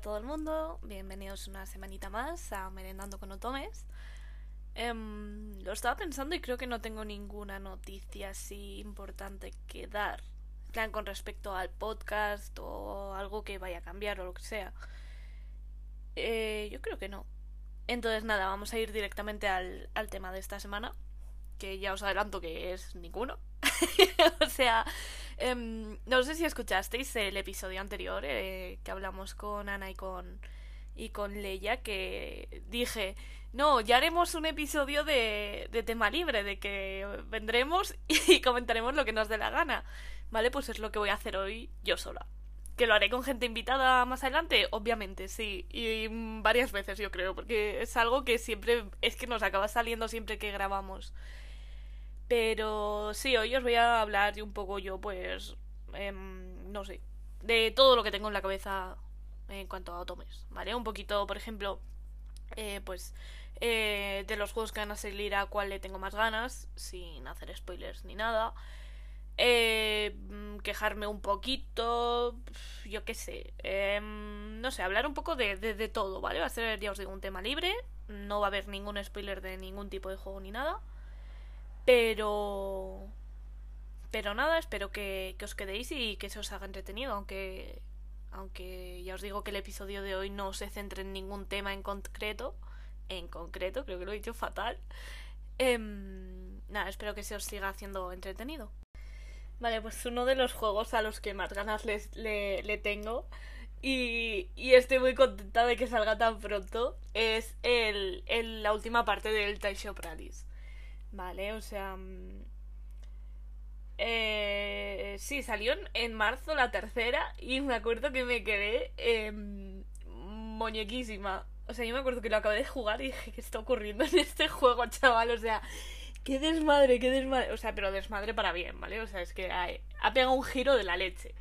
a todo el mundo, bienvenidos una semanita más a Merendando con Otomes. Em, lo estaba pensando y creo que no tengo ninguna noticia así importante que dar. Plan, con respecto al podcast o algo que vaya a cambiar o lo que sea. Eh, yo creo que no. Entonces nada, vamos a ir directamente al, al tema de esta semana. Que ya os adelanto que es ninguno. o sea, em, no sé si escuchasteis el episodio anterior eh, que hablamos con Ana y con, y con Leia, que dije, no, ya haremos un episodio de, de tema libre, de que vendremos y comentaremos lo que nos dé la gana. ¿Vale? Pues es lo que voy a hacer hoy yo sola. ¿Que lo haré con gente invitada más adelante? Obviamente, sí. Y varias veces, yo creo, porque es algo que siempre, es que nos acaba saliendo siempre que grabamos. Pero sí, hoy os voy a hablar de un poco yo, pues, em, no sé, de todo lo que tengo en la cabeza en cuanto a Otomes, ¿vale? Un poquito, por ejemplo, eh, pues, eh, de los juegos que van a salir a cuál le tengo más ganas, sin hacer spoilers ni nada. Eh, mm, quejarme un poquito, yo qué sé, em, no sé, hablar un poco de, de, de todo, ¿vale? Va a ser, ya os digo, un tema libre, no va a haber ningún spoiler de ningún tipo de juego ni nada. Pero... Pero nada, espero que, os quedéis y que se os haga entretenido, aunque... Aunque ya os digo que el episodio de hoy no se centre en ningún tema en concreto. En concreto, creo que lo he dicho fatal. Em, nada, espero que se os siga haciendo entretenido. Vale, pues uno de los juegos a los que más ganas le, le tengo y, y, estoy muy contenta de que salga tan pronto es el, el la última parte del Taisho Pralis. Vale, o sea... Mm, eh, sí, salió en, marzo la tercera y me acuerdo que me quedé eh, muñequísima. O sea, yo me acuerdo que lo acabé de jugar y dije, ¿qué está ocurriendo en este juego, chaval? O sea, qué desmadre, qué desmadre. O sea, pero desmadre para bien, ¿vale? O sea, es que ha, pegado un giro de la leche.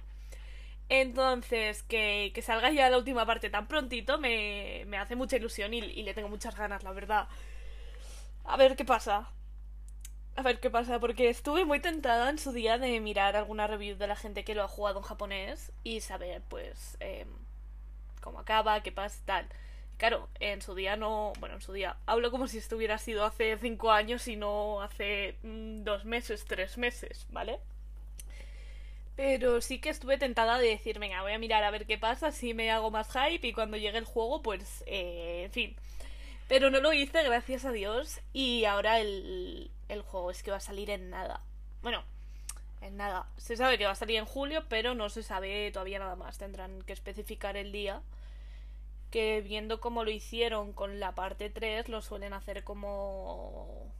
Entonces, que, que, salga ya la última parte tan prontito me, me hace mucha ilusión y le tengo muchas ganas, la verdad. A ver qué pasa. A ver qué pasa, porque estuve muy tentada en su día de mirar alguna review de la gente que lo ha jugado en japonés y saber, pues, eh, cómo acaba, qué pasa, tal. Claro, en su día no. Bueno, en su día. Hablo como si esto hubiera sido hace cinco años y no hace mm, dos meses, tres meses, ¿vale? Pero sí que estuve tentada de decir, venga, voy a mirar a ver qué pasa, si me hago más hype y cuando llegue el juego, pues, eh, en fin. Pero no lo hice, gracias a Dios, y ahora el, el juego es que va a salir en nada. Bueno, en nada. Se sabe que va a salir en julio, pero no se sabe todavía nada más. Tendrán que especificar el día. Que viendo cómo lo hicieron con la parte 3, lo suelen hacer como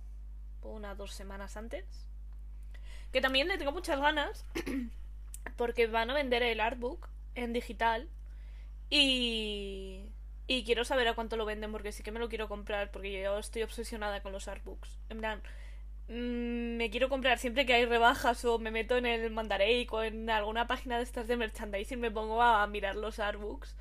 una dos semanas antes. Que también le tengo muchas ganas. Porque van a vender el artbook en digital. Y. Y quiero saber a cuánto lo venden porque sí que me lo quiero comprar porque yo estoy obsesionada con los artbooks. En plan, mmm, me quiero comprar siempre que hay rebajas o me meto en el Mandarake o en alguna página de estas de merchandising me pongo a mirar los artbooks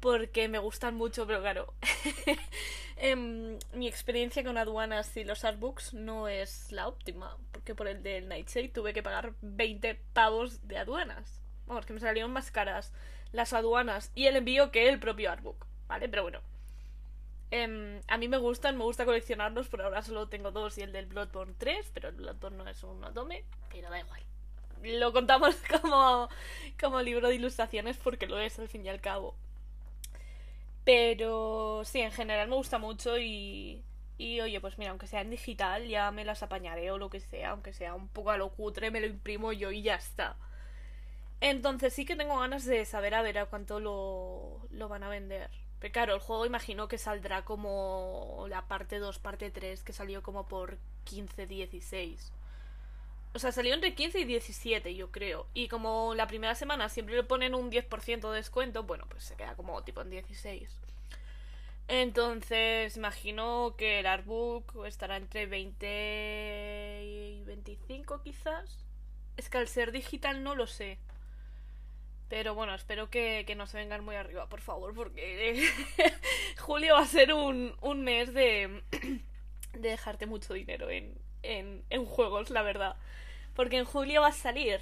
porque me gustan mucho, pero claro, em, mi experiencia con aduanas y los artbooks no es la óptima, porque por el del Nightshade tuve que pagar 20 pavos de aduanas. Vamos, que me salieron más caras las aduanas y el envío que el propio artbook, ¿vale? Pero bueno, Eh, a mí me gustan, me gusta coleccionarlos, por ahora solo tengo dos y el del Bloodborne 3, pero el Bloodborne no es un Otome, pero da igual. Lo contamos como, como libro de ilustraciones porque lo es al fin y al cabo. Pero sí, en general me gusta mucho y, y oye, pues mira, aunque sea en digital ya me las apañaré o lo que sea, aunque sea un poco a lo cutre, me lo imprimo yo y ya está. Entonces sí que tengo ganas de saber a ver a cuánto lo, lo van a vender. Pero claro, el juego imagino que saldrá como la parte 2, parte 3, que salió como por 15, 16. O sea, salió entre 15 y 17, yo creo. Y como la primera semana siempre le ponen un 10% de descuento, bueno, pues se queda como tipo en 16. Entonces, imagino que el artbook estará entre 20 y 25 quizás. Es que al ser digital no lo sé. Pero bueno, espero que, que, no se vengan muy arriba, por favor, porque julio va a ser un, un mes de, de, dejarte mucho dinero en, en, en, juegos, la verdad. Porque en julio va a salir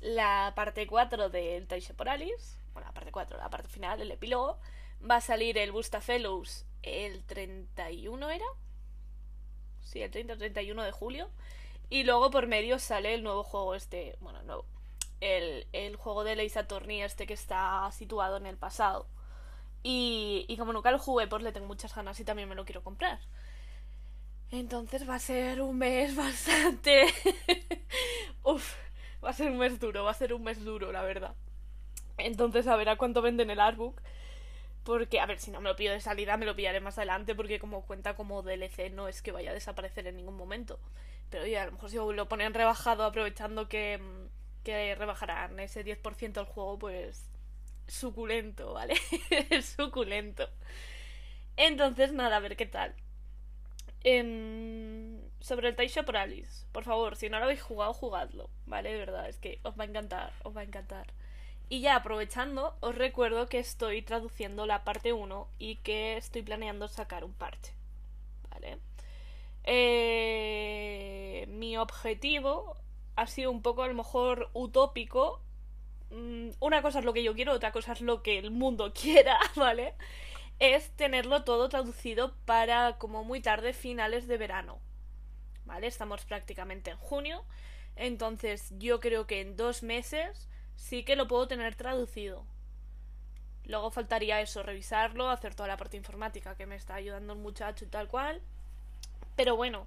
la parte 4 del Taisha Poralis, bueno, la parte 4, la parte final, el epílogo, va a salir el Busta Fellows el 31, ¿era? Sí, el 30 o 31 de julio. Y luego por medio sale el nuevo juego este, bueno, nuevo, el, juego de Leisa Torni este que está situado en el pasado. Y, y como nunca lo jugué, pues le tengo muchas ganas y también me lo quiero comprar. Entonces va a ser un mes bastante... Uf, va a ser un mes duro, va a ser un mes duro, la verdad. Entonces a ver a cuánto venden el artbook. Porque, a ver, si no me lo pido de salida, me lo pillaré más adelante, porque como cuenta como DLC, no es que vaya a desaparecer en ningún momento. Pero oye, a lo mejor si lo ponen rebajado, aprovechando que, que rebajarán ese 10% al juego, pues suculento, ¿vale? suculento. Entonces, nada, a ver qué tal. Em, sobre el Taisha por Alice, por favor, si no lo habéis jugado, jugadlo, ¿vale? De verdad, es que os va a encantar, os va a encantar. Y ya aprovechando, os recuerdo que estoy traduciendo la parte 1 y que estoy planeando sacar un parche. ¿Vale? Eh, mi objetivo ha sido un poco a lo mejor utópico. Mm, una cosa es lo que yo quiero, otra cosa es lo que el mundo quiera, ¿vale? Es tenerlo todo traducido para como muy tarde finales de verano. ¿Vale? Estamos prácticamente en junio. Entonces yo creo que en dos meses sí que lo puedo tener traducido. Luego faltaría eso, revisarlo, hacer toda la parte informática que me está ayudando el muchacho y tal cual. Pero bueno,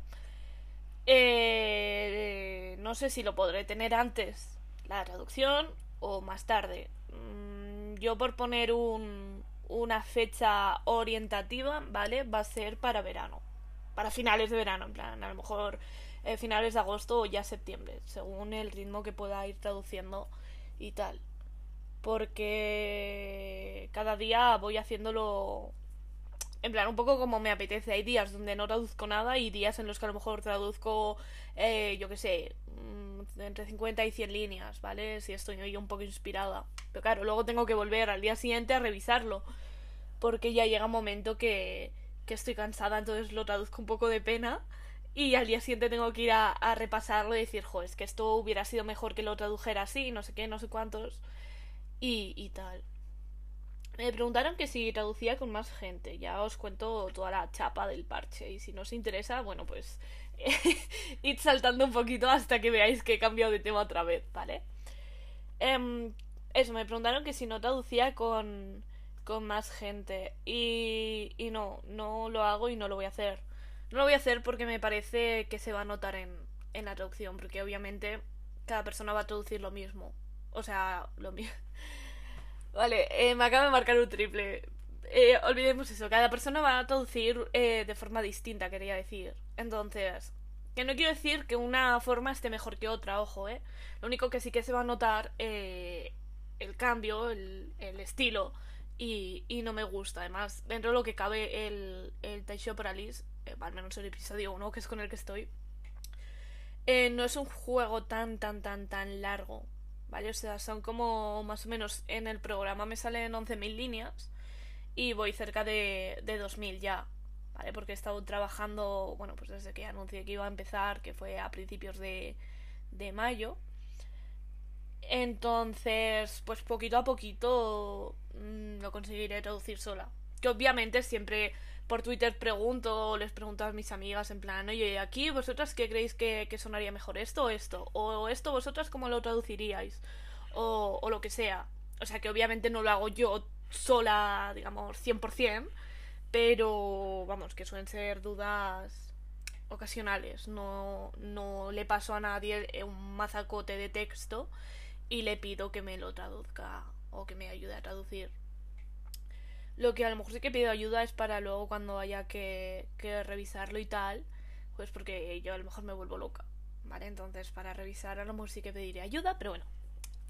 eh, no sé si lo podré tener antes la traducción o más tarde. Mm, yo por poner un, una fecha orientativa, ¿vale? Va a ser para verano. Para finales de verano, en plan, a lo mejor eh, finales de agosto o ya septiembre, según el ritmo que pueda ir traduciendo y tal. Porque cada día voy haciéndolo en plan un poco como me apetece. Hay días donde no traduzco nada y días en los que a lo mejor traduzco, eh, yo qué sé, mm, entre 50 y 100 líneas, ¿vale? Si estoy yo un poco inspirada. Pero claro, luego tengo que volver al día siguiente a revisarlo. Porque ya llega un momento que, que estoy cansada, entonces lo traduzco un poco de pena y al día siguiente tengo que ir a, repasarlo y decir, jo, es que esto hubiera sido mejor que lo tradujera así, no sé qué, no sé cuántos. Y, y tal. Me preguntaron que si traducía con más gente. Ya os cuento toda la chapa del parche. Y si no os interesa, bueno, pues id saltando un poquito hasta que veáis que he cambiado de tema otra vez, ¿vale? Em, eso, me preguntaron que si no traducía con, con más gente. Y, y no, no lo hago y no lo voy a hacer. No lo voy a hacer porque me parece que se va a notar en, en la traducción, porque obviamente cada persona va a traducir lo mismo. O sea, lo mismo. Vale, eh, me acaba de marcar un triple. Eh, olvidemos eso, cada persona va a traducir eh, de forma distinta, quería decir. Entonces, que no quiero decir que una forma esté mejor que otra, ojo, ¿eh? Lo único que sí que se va a notar el cambio, el, el estilo, y, y, no me gusta. Además, dentro de lo que cabe el, el Taisho Paralysis eh, al menos el episodio 1, que es con el que estoy, eh, no es un juego tan, tan, tan, tan largo, ¿vale? O sea, son como más o menos en el programa me salen 11.000 líneas y voy cerca de, de 2.000 ya, ¿vale? Porque he estado trabajando, bueno, pues desde que anuncié que iba a empezar, que fue a principios de, de mayo. Entonces, pues poquito a poquito mm, lo conseguiré traducir sola. Que obviamente siempre por Twitter pregunto, les pregunto a mis amigas en plan, oye, aquí vosotras qué creéis que, sonaría mejor, esto o esto, o esto vosotras cómo lo traduciríais, o, o lo que sea. O sea que obviamente no lo hago yo sola, digamos, 100%, pero vamos, que suelen ser dudas ocasionales. No, no le paso a nadie un mazacote de texto y le pido que me lo traduzca o que me ayude a traducir. Lo que a lo mejor sí que pido ayuda es para luego cuando haya que, revisarlo y tal, pues porque yo a lo mejor me vuelvo loca, ¿vale? Entonces para revisar a lo mejor sí que pediré ayuda, pero bueno.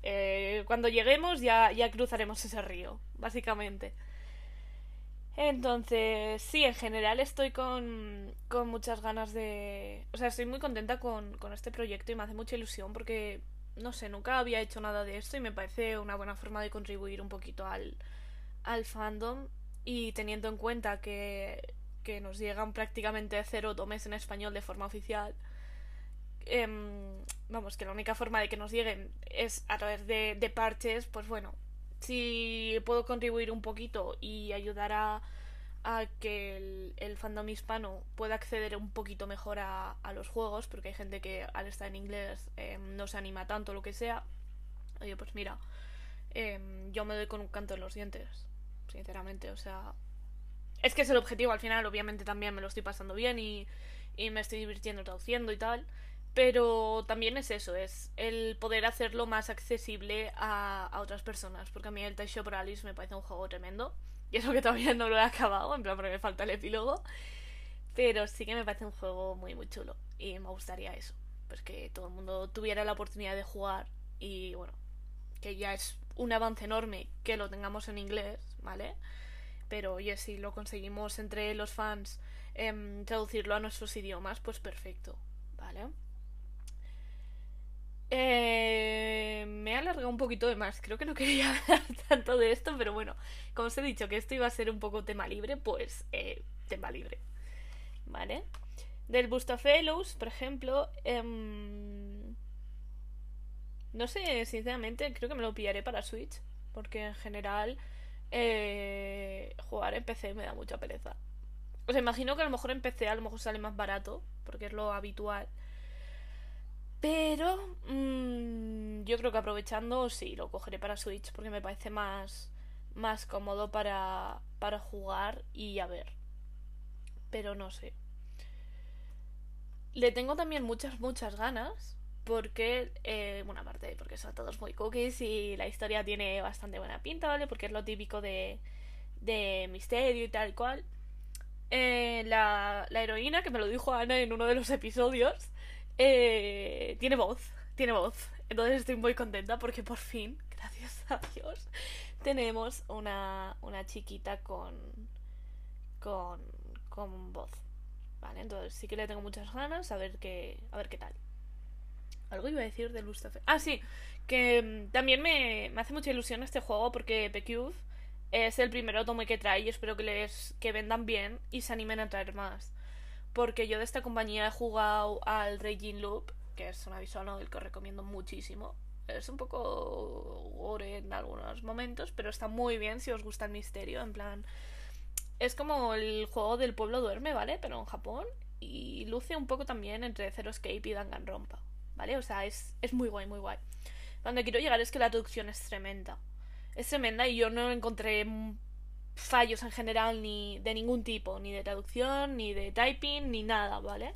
Eh, cuando lleguemos ya, ya cruzaremos ese río, básicamente. Entonces, sí, en general estoy con, con muchas ganas de... O sea, estoy muy contenta con, con este proyecto y me hace mucha ilusión porque, no sé, nunca había hecho nada de esto y me parece una buena forma de contribuir un poquito al, al fandom y teniendo en cuenta que, que nos llegan prácticamente cero tomes en español de forma oficial, em, vamos, que la única forma de que nos lleguen es a través de, parches, pues bueno, si puedo contribuir un poquito y ayudar a, que el, fandom hispano pueda acceder un poquito mejor a, a, los juegos, porque hay gente que al estar en inglés eh, no se anima tanto, lo que sea. Oye, pues mira, eh, yo me doy con un canto en los dientes, sinceramente, o sea... Es que es el objetivo al final, obviamente también me lo estoy pasando bien y, y me estoy divirtiendo traduciendo y tal. Pero también es eso, es el poder hacerlo más accesible a, a otras personas. Porque a mí el Taisho Alice me parece un juego tremendo. Y eso que todavía no lo he acabado, en plan porque me falta el epílogo. Pero sí que me parece un juego muy muy chulo. Y me gustaría eso. Pues que todo el mundo tuviera la oportunidad de jugar. Y bueno, que ya es un avance enorme que lo tengamos en inglés, ¿vale? Pero oye, si lo conseguimos entre los fans eh, traducirlo a nuestros idiomas, pues perfecto, ¿vale? Eh, me he alargado un poquito de más. Creo que no quería hablar tanto de esto, pero bueno, como os he dicho que esto iba a ser un poco tema libre, pues eh, tema libre. ¿Vale? Del Busta Fellows, por ejemplo, eh, no sé, sinceramente, creo que me lo pillaré para Switch, porque en general eh, jugar en PC me da mucha pereza. O sea, imagino que a lo mejor en PC a lo mejor sale más barato, porque es lo habitual. Pero mmm, yo creo que aprovechando, sí, lo cogeré para Switch porque me parece más, más cómodo para, para jugar y a ver. Pero no sé. Le tengo también muchas, muchas ganas porque, eh, bueno, aparte porque son todos muy cookies y la historia tiene bastante buena pinta, ¿vale? Porque es lo típico de, de misterio y tal cual. Eh, la, la heroína, que me lo dijo Ana en uno de los episodios, eh, tiene voz, tiene voz. Entonces estoy muy contenta porque por fin, gracias a Dios, tenemos una, una chiquita con, con, con voz. Vale, entonces sí que le tengo muchas ganas a ver qué, a ver qué tal. Algo iba a decir de Lustafe. Ah, sí, que mm, también me, me hace mucha ilusión este juego porque PQ es el primer tome que trae y espero que les que vendan bien y se animen a traer más porque yo de esta compañía he jugado al Raging Loop, que es una visual novel que os recomiendo muchísimo. Es un poco gore en algunos momentos, pero está muy bien si os gusta el misterio, en plan... Es como el juego del pueblo duerme, ¿vale? Pero en Japón. Y luce un poco también entre Zero Escape y Danganronpa, ¿vale? O sea, es, es muy guay, muy guay. Donde quiero llegar es que la traducción es tremenda. Es tremenda y yo no encontré fallos en general ni de ningún tipo, ni de traducción, ni de typing, ni nada, ¿vale?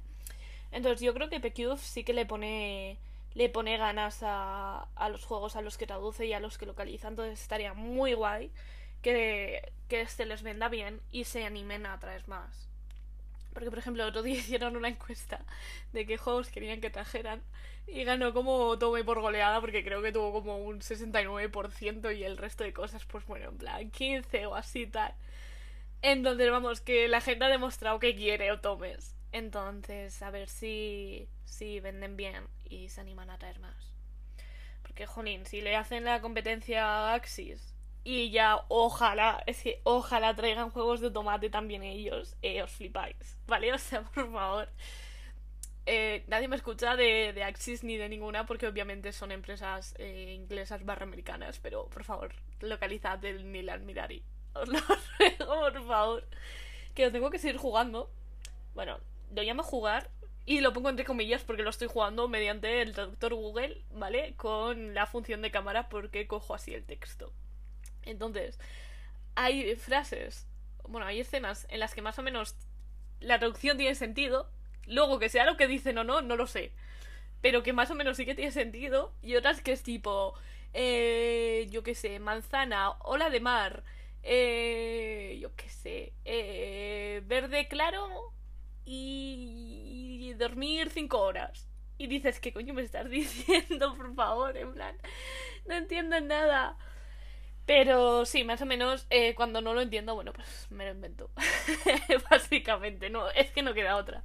Entonces yo creo que PQ sí que le pone le pone ganas a, a los juegos a los que traduce y a los que localiza, entonces estaría muy guay que, que se les venda bien y se animen a traer más. Porque, por ejemplo, otro día hicieron una encuesta de qué juegos querían que trajeran y ganó como Tome por goleada porque creo que tuvo como un 69% y el resto de cosas, pues bueno, en plan 15 o así tal. Entonces, vamos, que la gente ha demostrado que quiere Otomes. Entonces, a ver si, si venden bien y se animan a traer más. Porque, jolín, si le hacen la competencia a Axis y ya, ojalá, es que ojalá traigan juegos de tomate también ellos. Eh, os flipáis, ¿vale? O sea, por favor. Eh, nadie me escucha de, de, Axis ni de ninguna porque obviamente son empresas eh, inglesas barra americanas. Pero por favor, localizad el Milan Mirari. Os lo ruego, por favor. Que lo tengo que seguir jugando. Bueno, lo llamo jugar y lo pongo entre comillas porque lo estoy jugando mediante el traductor Google, ¿vale? Con la función de cámara porque cojo así el texto. Entonces, hay frases, bueno, hay escenas en las que más o menos la traducción tiene sentido. Luego, que sea lo que dicen o no, no lo sé. Pero que más o menos sí que tiene sentido. Y otras que es tipo, eh, yo qué sé, manzana, ola de mar, eh, yo qué sé, eh, verde claro y, y dormir cinco horas. Y dices, ¿qué coño me estás diciendo, por favor? En plan, no entiendo nada. Pero sí, más o menos eh, cuando no lo entiendo, bueno, pues me lo invento. Básicamente, no, es que no queda otra.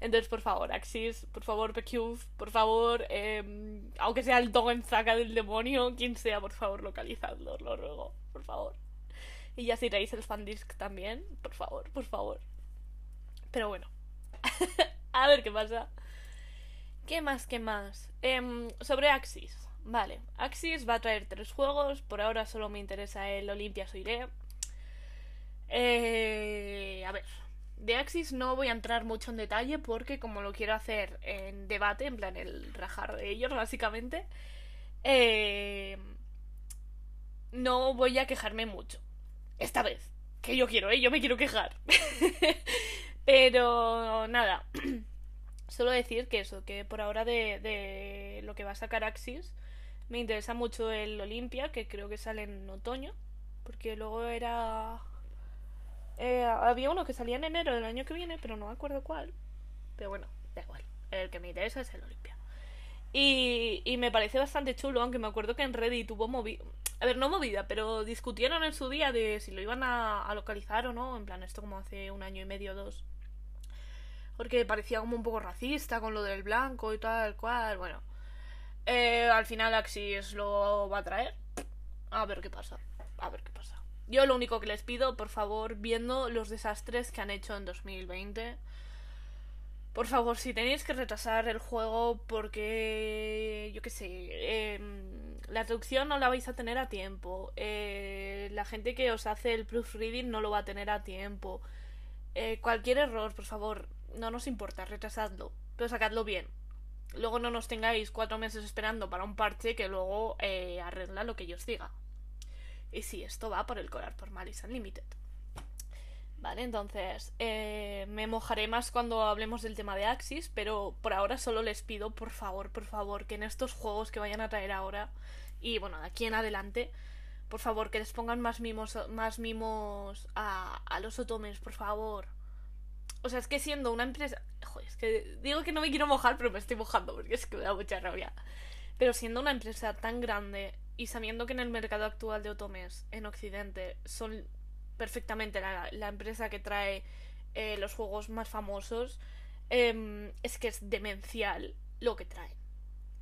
Entonces, por favor, Axis, por favor, PQ, por favor, eh, aunque sea el en Zaka del demonio, quien sea, por favor, localizadlo, lo ruego, por favor. Y ya si traéis el fandisk también, por favor, por favor. Pero bueno, a ver qué pasa. ¿Qué más, qué más? Eh, sobre Axis, vale, Axis va a traer tres juegos, por ahora solo me interesa el Olympia Soiré. Eh, a ver, de Axis no voy a entrar mucho en detalle porque como lo quiero hacer en debate, en plan el rajar de ellos básicamente, eh, no voy a quejarme mucho. Esta vez, que yo quiero, ¿eh? Yo me quiero quejar. Pero nada, solo decir que eso, que por ahora de lo que va a sacar Axis, me interesa mucho el Olympia, que creo que sale en otoño, porque luego era eh, había uno que salía en enero del año que viene, pero no me acuerdo cuál. Pero bueno, da igual. El que me interesa es el Olimpia. Y, y me parece bastante chulo, aunque me acuerdo que en Reddit tuvo movida. A ver, no movida, pero discutieron en su día de si lo iban a, a localizar o no. En plan, esto como hace un año y medio o dos. Porque parecía como un poco racista con lo del blanco y tal cual. Bueno, eh, al final Axis lo va a traer. A ver qué pasa. A ver qué pasa. Yo lo único que les pido, por favor, viendo los desastres que han hecho en 2020, por favor, si tenéis que retrasar el juego porque, yo qué sé, em, la traducción no la vais a tener a tiempo, eh, la gente que os hace el proofreading no lo va a tener a tiempo, eh, cualquier error, por favor, no nos importa, retrasadlo, pero sacadlo bien. Luego no nos tengáis cuatro meses esperando para un parche que luego eh, arregla lo que yo os diga. Y sí, esto va por el colar por Malice Unlimited. Vale, entonces eh, me mojaré más cuando hablemos del tema de Axis, pero por ahora solo les pido, por favor, por favor, que en estos juegos que vayan a traer ahora, y bueno, de aquí en adelante, por favor, que les pongan más mimos, más mimos a, a los otomes, por favor. O sea, es que siendo una empresa... Joder, es que digo que no me quiero mojar, pero me estoy mojando porque es que me da mucha rabia. Pero siendo una empresa tan grande y sabiendo que en el mercado actual de Otomes, en Occidente, son perfectamente la, empresa que trae eh, los juegos más famosos, eh, es que es demencial lo que traen.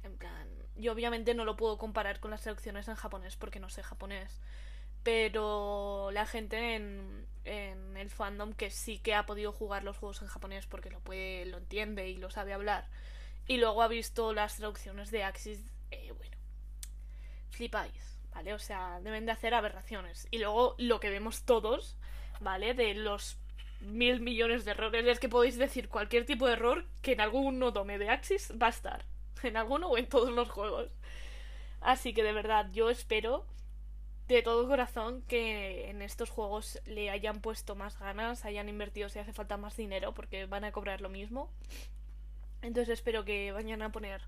En plan, yo obviamente no lo puedo comparar con las traducciones en japonés porque no sé japonés. Pero la gente en, el fandom que sí que ha podido jugar los juegos en japonés porque lo puede, lo entiende y lo sabe hablar. Y luego ha visto las traducciones de Axis, eh, bueno flipáis, ¿vale? O sea, deben de hacer aberraciones. Y luego lo que vemos todos, ¿vale? De los mil millones de errores, es que podéis decir cualquier tipo de error que en algún tome de Axis va a estar. En alguno o en todos los juegos. Así que de verdad, yo espero de todo corazón que en estos juegos le hayan puesto más ganas, hayan invertido si hace falta más dinero, porque van a cobrar lo mismo. Entonces espero que vayan a poner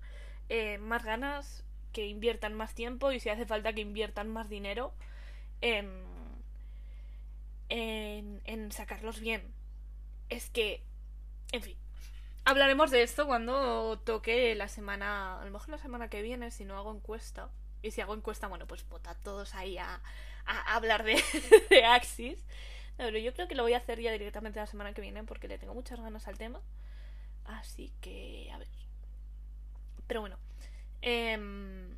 eh, más ganas, que inviertan más tiempo y si hace falta que inviertan más dinero en, en, en sacarlos bien. Es que, en fin, hablaremos de esto cuando toque la semana, a lo mejor la semana que viene, si no hago encuesta. Y si hago encuesta, bueno, pues votad todos ahí a, hablar de, de Axis. pero yo creo que lo voy a hacer ya directamente la semana que viene porque le tengo muchas ganas al tema. Así que, a ver. Pero bueno, Em,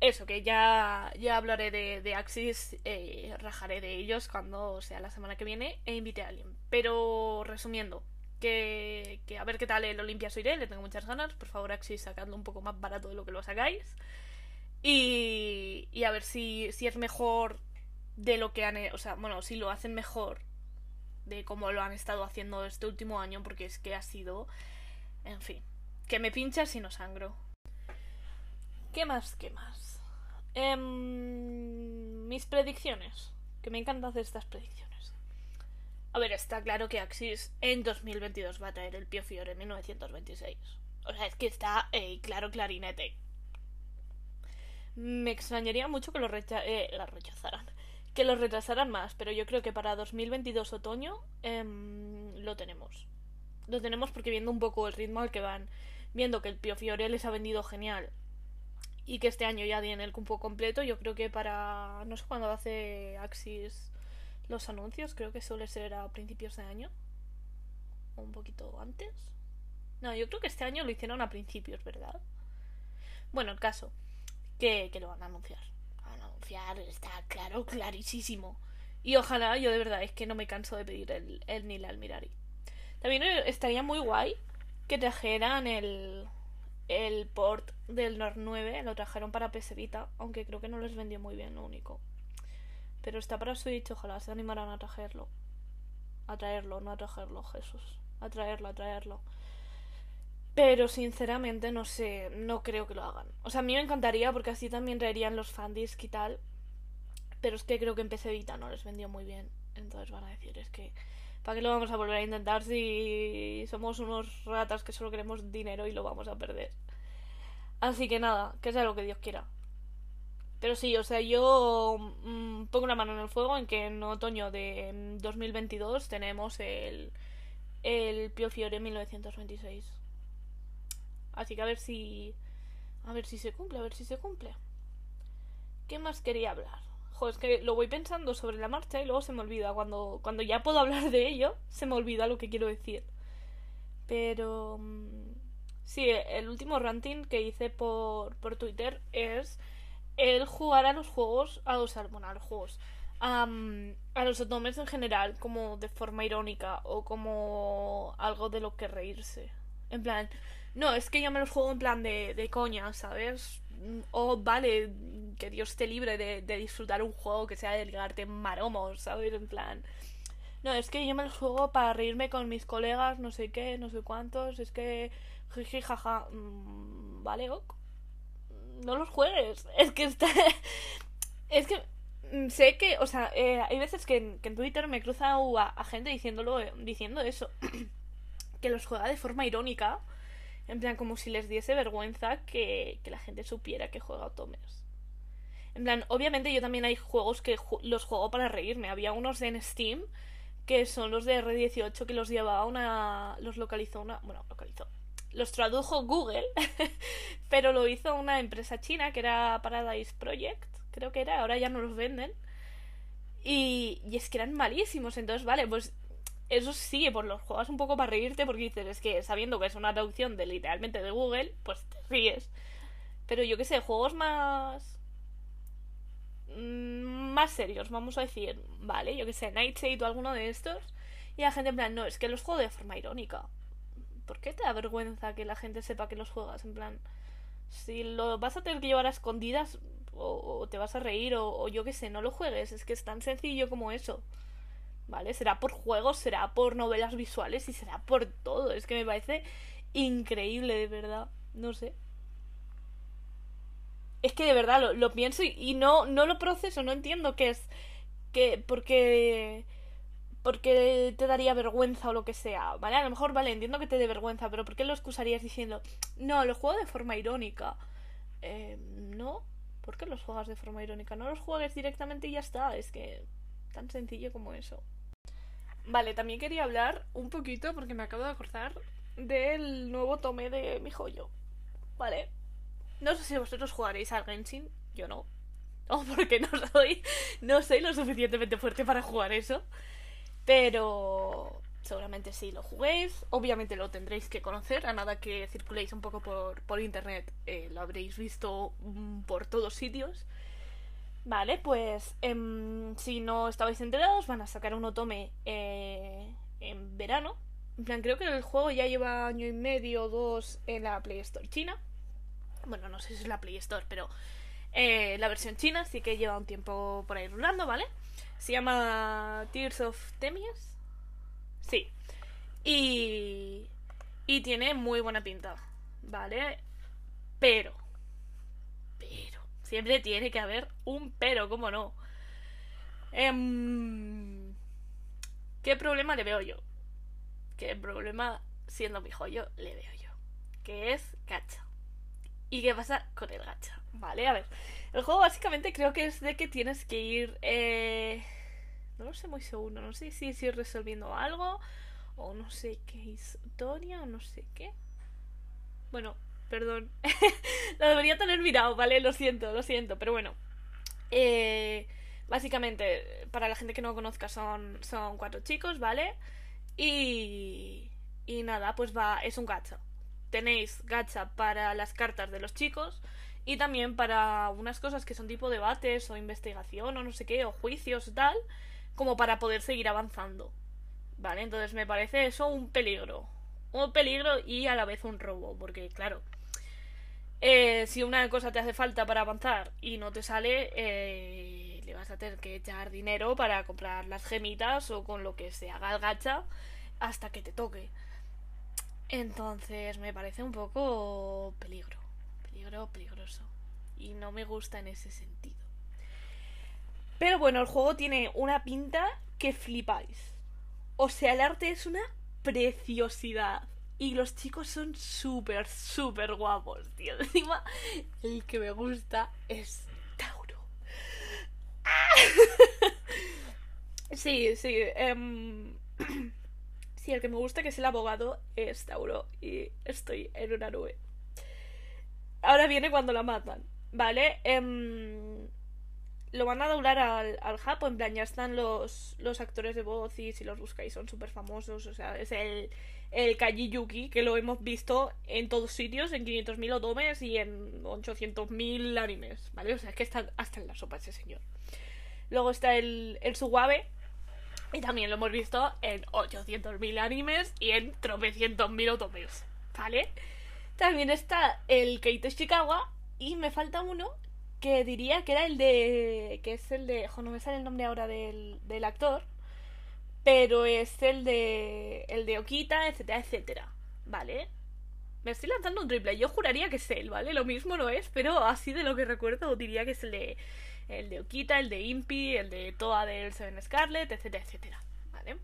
eso, que ya, ya hablaré de, de Axis, eh, rajaré de ellos cuando sea la semana que viene e invite a alguien. Pero resumiendo, que, a ver qué tal el Olimpia Soiré, le tengo muchas ganas. Por favor, Axis, sacadlo un poco más barato de lo que lo sacáis. Y, y a ver si, si es mejor de lo que han. O sea, bueno, si lo hacen mejor de cómo lo han estado haciendo este último año, porque es que ha sido. En fin. Que me pinchas y no sangro. ¿Qué más? ¿Qué más? Em, mis predicciones. Que me encanta hacer estas predicciones. A ver, está claro que Axis en 2022 va a traer el Pio Fiore en 1926. O sea, es que está eh, claro clarinete. Me extrañaría mucho que lo recha eh, rechazaran. Que lo retrasaran más, pero yo creo que para 2022 otoño eh, lo tenemos. Lo tenemos porque viendo un poco el ritmo al que van viendo que el Pio Fiore les ha vendido genial y que este año ya tiene el cupo completo, yo creo que para. No sé cuándo hace Axis los anuncios, creo que suele ser a principios de año. O un poquito antes. No, yo creo que este año lo hicieron a principios, ¿verdad? Bueno, el caso, que, que lo van a anunciar. Van a anunciar, está claro, clarísimo. Y ojalá, yo de verdad, es que no me canso de pedir el, el Nil Almirari. También estaría muy guay que trajeran el, el port del Nord 9 lo trajeron para PS Vita, aunque creo que no les vendió muy bien, lo único. Pero está para Switch, ojalá se animaran a traerlo. A traerlo, no a traerlo, Jesús. A traerlo, a traerlo. Pero sinceramente no sé, no creo que lo hagan. O sea, a mí me encantaría porque así también traerían los fandisc y tal. Pero es que creo que en PC Vita no les vendió muy bien. Entonces van a decir, es que ¿Para qué lo vamos a volver a intentar si somos unos ratas que solo queremos dinero y lo vamos a perder? Así que nada, que sea lo que Dios quiera. Pero sí, o sea, yo mm, pongo una mano en el fuego en que en otoño de 2022 tenemos el, el Pio Fiore 1926. Así que a ver si... A ver si se cumple, a ver si se cumple. ¿Qué más quería hablar? es que lo voy pensando sobre la marcha y luego se me olvida. Cuando, cuando ya puedo hablar de ello, se me olvida lo que quiero decir. Pero... Mm, sí, el último ranting que hice por, por Twitter es el jugar a los juegos, a los, bueno, a los juegos, a los en general, como de forma irónica o como algo de lo que reírse. En plan, no, es que yo me los juego en plan de, de coña, ¿sabes? O vale, que Dios te libre de, disfrutar un juego que sea de ligarte maromos, ¿sabes? En plan. No, es que yo me los juego para reírme con mis colegas, no sé qué, no sé cuántos. Es que. Jiji, jaja. Mm, vale, ok. No los juegues. Es que está. es que. Mm, sé que, o sea, eh, hay veces que en, Twitter me cruza a, a gente diciéndolo, diciendo eso. que los juega de forma irónica. En plan, como si les diese vergüenza que, que la gente supiera que juega Otomers. En plan, obviamente yo también hay juegos que los juego para reírme. Había unos en Steam que son los de R18 que los llevaba una. los localizó una. bueno, localizó. Los tradujo Google, pero lo hizo una empresa china que era Paradise Project, creo que era, ahora ya no los venden. Y, y es que eran malísimos, entonces, vale, pues eso sí, por los juegos un poco para reírte porque dices, es que sabiendo que es una traducción de literalmente de Google, pues te ríes. Pero yo qué sé, juegos más Mm, más serios, vamos a decir, vale, yo que sé, Nightshade o alguno de estos, y la gente en plan, no, es que los juego de forma irónica. ¿Por qué te da vergüenza que la gente sepa que los juegas? En plan, si lo vas a tener que llevar a escondidas, o, te vas a reír, o, yo que sé, no lo juegues, es que es tan sencillo como eso. ¿Vale? Será por juegos, será por novelas visuales y será por todo. Es que me parece increíble, de verdad. No sé es que de verdad lo, pienso y, no, no lo proceso, no entiendo qué es. Que, porque. Porque te daría vergüenza o lo que sea, ¿vale? A lo mejor, vale, entiendo que te dé vergüenza, pero ¿por qué lo excusarías diciendo, no, lo juego de forma irónica? Eh, no, ¿por qué los juegas de forma irónica? No los juegues directamente y ya está, es que tan sencillo como eso. Vale, también quería hablar un poquito, porque me acabo de acordar, del nuevo tome de mi joyo. Vale, no sé si vosotros jugaréis al Genshin, yo no. O porque no soy, no soy lo suficientemente fuerte para jugar eso. Pero seguramente sí lo juguéis. Obviamente lo tendréis que conocer. A nada que circuléis un poco por, por internet, eh, lo habréis visto mm, por todos sitios. Vale, pues em, si no estabais enterados, van a sacar un otome eh, en verano. En plan, creo que el juego ya lleva año y medio o dos en la Play Store China. Bueno, no sé si es la Play Store, pero eh, la versión china sí que lleva un tiempo por ahí rulando, ¿vale? Se llama Tears of Temias. Sí. Y. Y tiene muy buena pinta, ¿vale? Pero. Pero. Siempre tiene que haber un pero, ¿cómo no? Em, ¿Qué problema le veo yo? ¿Qué problema, siendo mi joyo, le veo yo? Que es cacha. ¿Y qué pasa con el gacha? Vale, a ver. El juego básicamente creo que es de que tienes que ir... Eh... No lo sé muy seguro. No sé si es ir resolviendo algo. O no sé qué historia. O no sé qué. Bueno, perdón. lo debería tener mirado, ¿vale? Lo siento, lo siento. Pero bueno. Eh... Básicamente, para la gente que no conozca, son, son cuatro chicos, ¿vale? Y... Y nada, pues va... Es un gacha tenéis gacha para las cartas de los chicos y también para unas cosas que son tipo debates o investigación o no sé qué, o juicios y tal, como para poder seguir avanzando. Vale, entonces me parece eso un peligro. Un peligro y a la vez un robo, porque claro, eh, si una cosa te hace falta para avanzar y no te sale, eh, le vas a tener que echar dinero para comprar las gemitas o con lo que se haga el gacha hasta que te toque. Entonces me parece un poco peligro, peligro, peligroso. Y no me gusta en ese sentido. Pero bueno, el juego tiene una pinta que flipáis. O sea, el arte es una preciosidad. Y los chicos son súper, súper guapos, tío. Encima, el que me gusta es Tauro. sí, sí. em, sí, el que me gusta, que es el abogado, es Tauro. Y estoy en una nube. Ahora viene cuando la matan, ¿vale? Em, lo van a doblar al, al Japo, en plan, ya están los, los actores de voz y si los buscáis son súper famosos, o sea, es el, el Kaji Yuki, que lo hemos visto en todos sitios, en 500.000 otomes y en 800.000 animes, ¿vale? O sea, es que está hasta en la sopa ese señor. Luego está el, el Suwabe, y también lo hemos visto en 800.000 animes y en tropecientos mil ¿vale? También está el Keito Ishikawa y me falta uno que diría que era el de... que es el de... jo, no me sale el nombre ahora del, del actor, pero es el de... el de Okita, etcétera, etcétera, ¿vale? Me estoy lanzando un triple, yo juraría que es él, ¿vale? Lo mismo no es, pero así de lo que recuerdo diría que es el de... el de Okita, el de Impi, el de Toa del Seven Scarlet, etcétera, etcétera, ¿vale?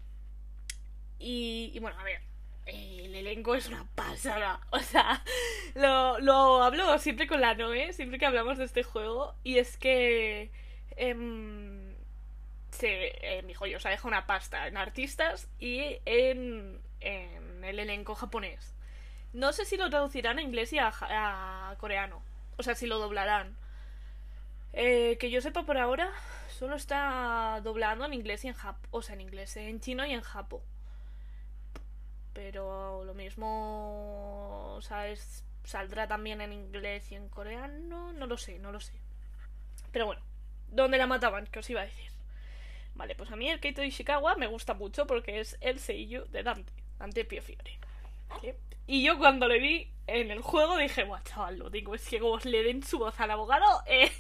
Y, bueno, a ver, el elenco es una pasada. O sea, lo, lo hablo siempre con la Noé, siempre que hablamos de este juego. Y es que. em, se, eh, mi joyo se deja una pasta en artistas y en, en el elenco japonés. No sé si lo traducirán a inglés y a coreano. O sea, si lo doblarán. Eh, que yo sepa por ahora, solo está doblando en inglés y en jap. O sea, en inglés, en chino y en japo. Pero lo mismo, ¿sabes? Saldrá también en inglés y en coreano. No lo sé, no lo sé. Pero bueno, ¿dónde la mataban? ¿Qué os iba a decir? Vale, pues a mí el Keito Ishikawa me gusta mucho porque es el seiyuu de Dante, Dante Pio Fiore. ¿vale? Y yo cuando le vi en el juego dije, guau, chaval, lo digo, es que como le den su voz al abogado, eh,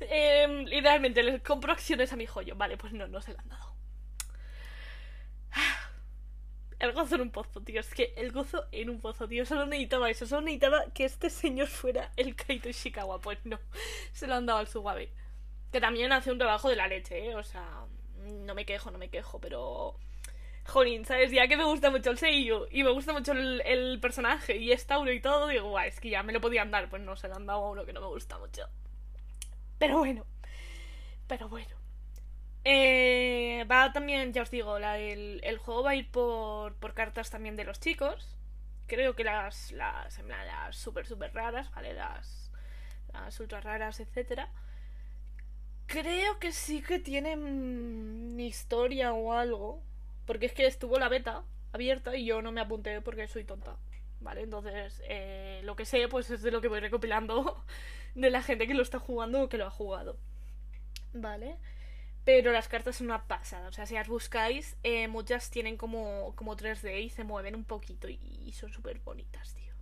eh, literalmente les compro acciones a mi joyo. Vale, pues no, no se la han dado. El gozo en un pozo, tío. Es que el gozo en un pozo, tío. Solo necesitaba eso. Solo necesitaba que este señor fuera el Kaito Ishikawa. Pues no. Se lo han dado al Suwabe. Que también hace un trabajo de la leche, ¿eh? O sea, no me quejo, no me quejo, pero... Jolín, ¿sabes? Ya que me gusta mucho el sello y me gusta mucho el, el personaje y es Tauro y todo, digo, guay, es que ya me lo podían dar. Pues no, se lo han dado a uno que no me gusta mucho. Pero bueno. Pero bueno. Eh, va también, ya os digo, la, el, el juego va a ir por, por cartas también de los chicos. Creo que las, las, las super, super raras, ¿vale? Las, las ultra raras, etcétera. Creo que sí que tienen historia o algo. Porque es que estuvo la beta abierta y yo no me apunté porque soy tonta. ¿Vale? Entonces, eh, lo que sé, pues es de lo que voy recopilando de la gente que lo está jugando o que lo ha jugado. ¿Vale? Pero las cartas son una pasada. O sea, si las buscáis, eh, muchas tienen como, como 3D y se mueven un poquito y, son súper bonitas, tío.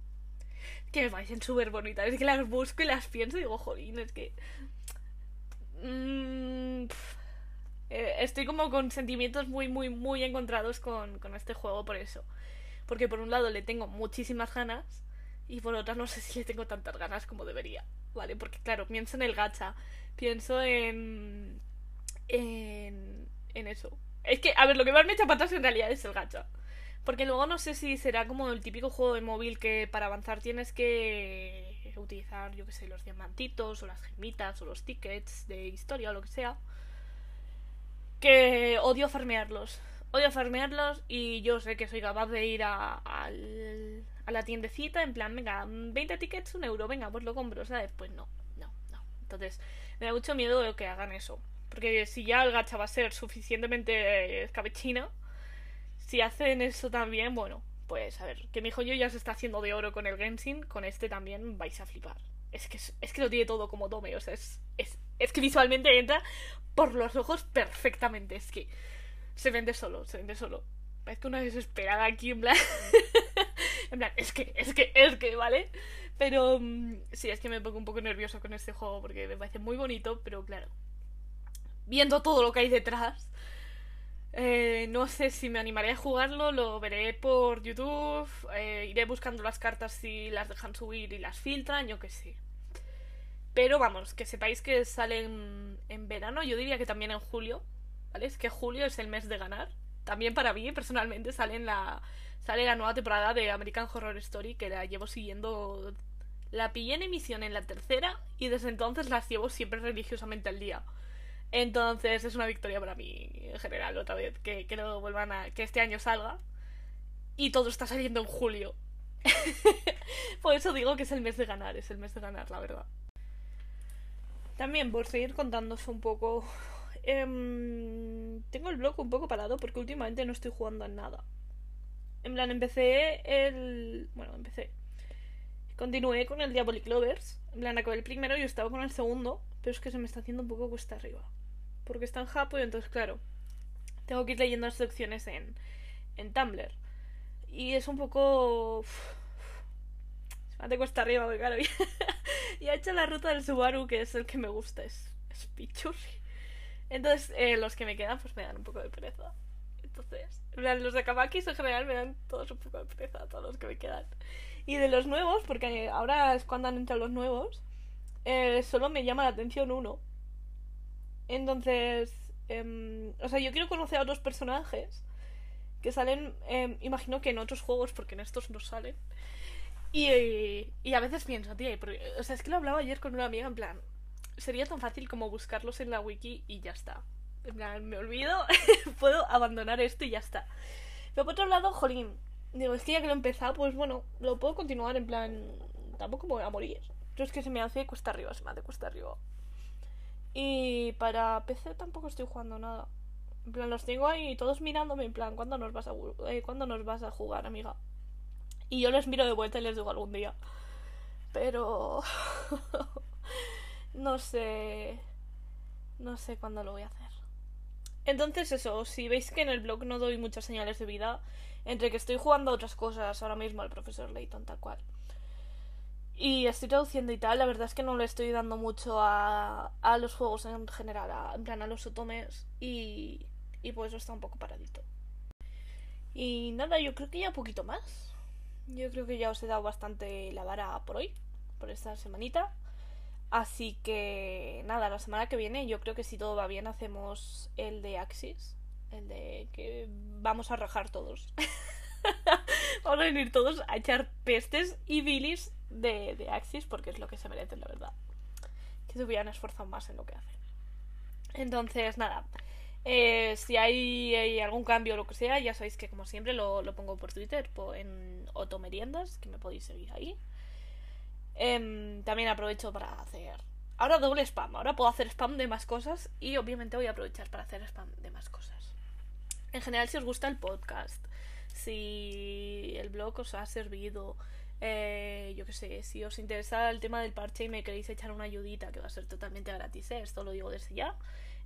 Que me parecen súper bonitas. Es que las busco y las pienso y digo, jolín, es que... Mm. Eh, estoy como con sentimientos muy, muy, muy encontrados con, con este juego por eso. Porque por un lado le tengo muchísimas ganas y por otra no sé si le tengo tantas ganas como debería. ¿Vale? Porque claro, pienso en el gacha, pienso en... en... en eso. Es que, a ver, lo que más me echa patas en realidad es el gacha. Porque luego no sé si será como el típico juego de móvil que para avanzar tienes que utilizar, yo que sé, los diamantitos o las gemitas o los tickets de historia o lo que sea. Que odio farmearlos. Odio farmearlos y yo sé que soy capaz de ir a, a la tiendecita en plan, venga, 20 tickets, un euro, venga, pues lo compro, ¿sabes? Pues no, no, no. Entonces, me da mucho miedo que hagan eso. Porque si ya el gacha va a ser suficientemente eh, escabechina, si hacen eso también, bueno, pues a ver, que mi joyo ya se está haciendo de oro con el Genshin, con este también vais a flipar. Es que, es, que lo tiene todo como tome, o sea, es, es, es que visualmente entra por los ojos perfectamente, es que se vende solo, se vende solo. Parece una desesperada aquí, en plan. en plan, es que, es que, es que, ¿vale? Pero mm, sí, es que me pongo un poco nervioso con este juego porque me parece muy bonito, pero claro, viendo todo lo que hay detrás, eh, no sé si me animaré a jugarlo, lo veré por YouTube, eh, iré buscando las cartas si las dejan subir y las filtran, yo que sé. Pero vamos, que sepáis que salen en verano, yo diría que también en julio, ¿vale? Es que julio es el mes de ganar. También para mí, personalmente, sale, la, sale la nueva temporada de American Horror Story, que la llevo siguiendo... La pillé en emisión en la tercera y desde entonces las llevo siempre religiosamente al día. Entonces es una victoria para mí en general otra vez que, que vuelvan a que este año salga y todo está saliendo en julio. por eso digo que es el mes de ganar, es el mes de ganar, la verdad. También por seguir contándos un poco, em, tengo el blog un poco parado porque últimamente no estoy jugando en nada. En plan, empecé el... Bueno, empecé. Continué con el Diabolic Lovers. En plan, acabé el primero y estaba con el segundo, pero es que se me está haciendo un poco cuesta arriba porque está en Japón y entonces, claro, tengo que ir leyendo las secciones en, en Tumblr. Y es un poco... Se me cuesta arriba, porque claro, y ha hecho la ruta del Subaru, que es el que me gusta, es, es Entonces, eh, los que me quedan, pues me dan un poco de pereza. Entonces, los de Kamakis en general me dan todos un poco de pereza, todos los que me quedan. Y de los nuevos, porque ahora es cuando han entrado los nuevos, eh, solo me llama la atención uno, entonces, em, o sea, yo quiero conocer a otros personajes que salen, em, imagino que en otros juegos, porque en estos no salen. Y, y a veces pienso, tía, o sea, es que lo hablaba ayer con una amiga, en plan, sería tan fácil como buscarlos en la wiki y ya está. En plan, me olvido, puedo abandonar esto y ya está. Pero por otro lado, jolín, digo, es que ya que lo he empezado, pues bueno, lo puedo continuar en plan, tampoco me voy a morir. Yo es que se me hace cuesta arriba, se me hace cuesta arriba. Y para PC tampoco estoy jugando nada. En plan, los tengo ahí todos mirándome en plan, ¿cuándo nos vas a, eh, ¿cuándo nos vas a jugar, amiga? Y yo les miro de vuelta y les digo algún día. Pero... no sé... No sé cuándo lo voy a hacer. Entonces eso, si veis que en el blog no doy muchas señales de vida, entre que estoy jugando a otras cosas ahora mismo al profesor Layton tal cual, y estoy traduciendo y tal, la verdad es que no le estoy dando mucho a, a los juegos en general, a, en plan a los otomes y, y pues está un poco paradito. Y nada, yo creo que ya poquito más. Yo creo que ya os he dado bastante la vara por hoy, por esta semanita. Así que nada, la semana que viene yo creo que si todo va bien hacemos el de Axis. El de que vamos a rajar todos. vamos a venir todos a echar pestes y bilis de, de Axis porque es lo que se merecen, la verdad. Que se hubieran esforzado más en lo que hacen. Entonces, nada. Eh, si hay, algún cambio o lo que sea, ya sabéis que como siempre lo, pongo por Twitter, en Otomeriendas, que me podéis seguir ahí. Em, también aprovecho para hacer... Ahora doble spam, ahora puedo hacer spam de más cosas y obviamente voy a aprovechar para hacer spam de más cosas. En general, si os gusta el podcast, si el blog os ha servido, eh, yo qué sé, si os interesa el tema del parche y me queréis echar una ayudita, que va a ser totalmente gratis, ¿eh? esto lo digo desde ya,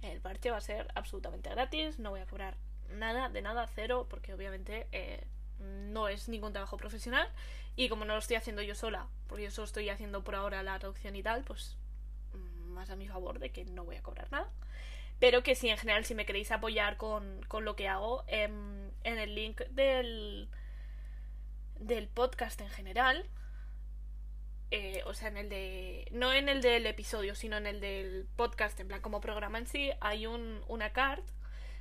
el parche va a ser absolutamente gratis, no voy a cobrar nada, de nada, cero, porque obviamente eh, no es ningún trabajo profesional y como no lo estoy haciendo yo sola, porque yo solo estoy haciendo por ahora la traducción y tal, pues mm, más a mi favor de que no voy a cobrar nada. Pero que si en general, si me queréis apoyar con, con lo que hago, em, en el link del, del podcast en general, eh, o sea, en el de. No en el del episodio, sino en el del podcast, en plan, como programa en sí, hay un, una card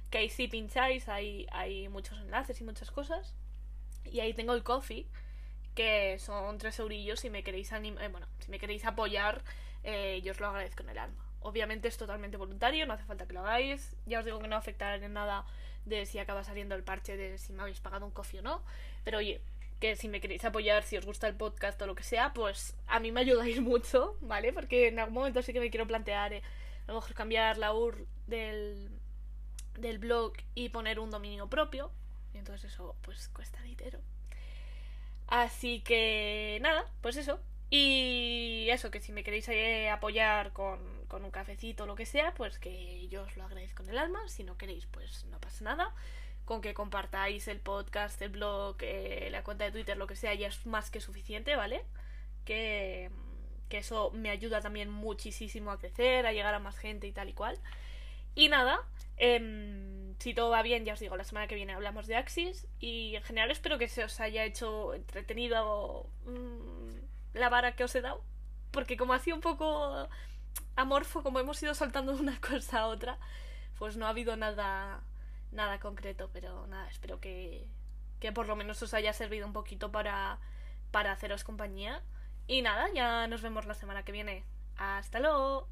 que ahí si pincháis, hay, hay muchos enlaces y muchas cosas. Y ahí tengo el coffee, que son tres eurillos. Si me queréis anim eh, bueno, si me queréis apoyar, eh, yo os lo agradezco en el alma. Obviamente es totalmente voluntario, no hace falta que lo hagáis. Ya os digo que no afectará en nada de si acaba saliendo el parche de si me habéis pagado un coffee o no. Pero oye, que si me queréis apoyar, si os gusta el podcast o lo que sea, pues a mí me ayudáis mucho, ¿vale? Porque en algún momento sí que me quiero plantear eh, a lo mejor cambiar la URL del, del blog y poner un dominio propio. Y entonces eso pues cuesta dinero. Así que nada, pues eso. Y eso, que si me queréis eh, apoyar con, con un cafecito o lo que sea, pues que yo os lo agradezco en el alma. Si no queréis, pues no pasa nada con que compartáis el podcast, el blog, eh, la cuenta de Twitter, lo que sea, ya es más que suficiente, ¿vale? que, que eso me ayuda también muchísimo a crecer, a llegar a más gente y tal y cual. Y nada, em, si todo va bien, ya os digo, la semana que viene hablamos de Axis y en general espero que se os haya hecho entretenido mm, la vara que os he dado, porque como hacía un poco amorfo, como hemos ido saltando de una cosa a otra, pues no ha habido nada nada concreto, pero nada, espero que, que por lo menos os haya servido un poquito para, para haceros compañía. Y nada, ya nos vemos la semana que viene. Hasta luego.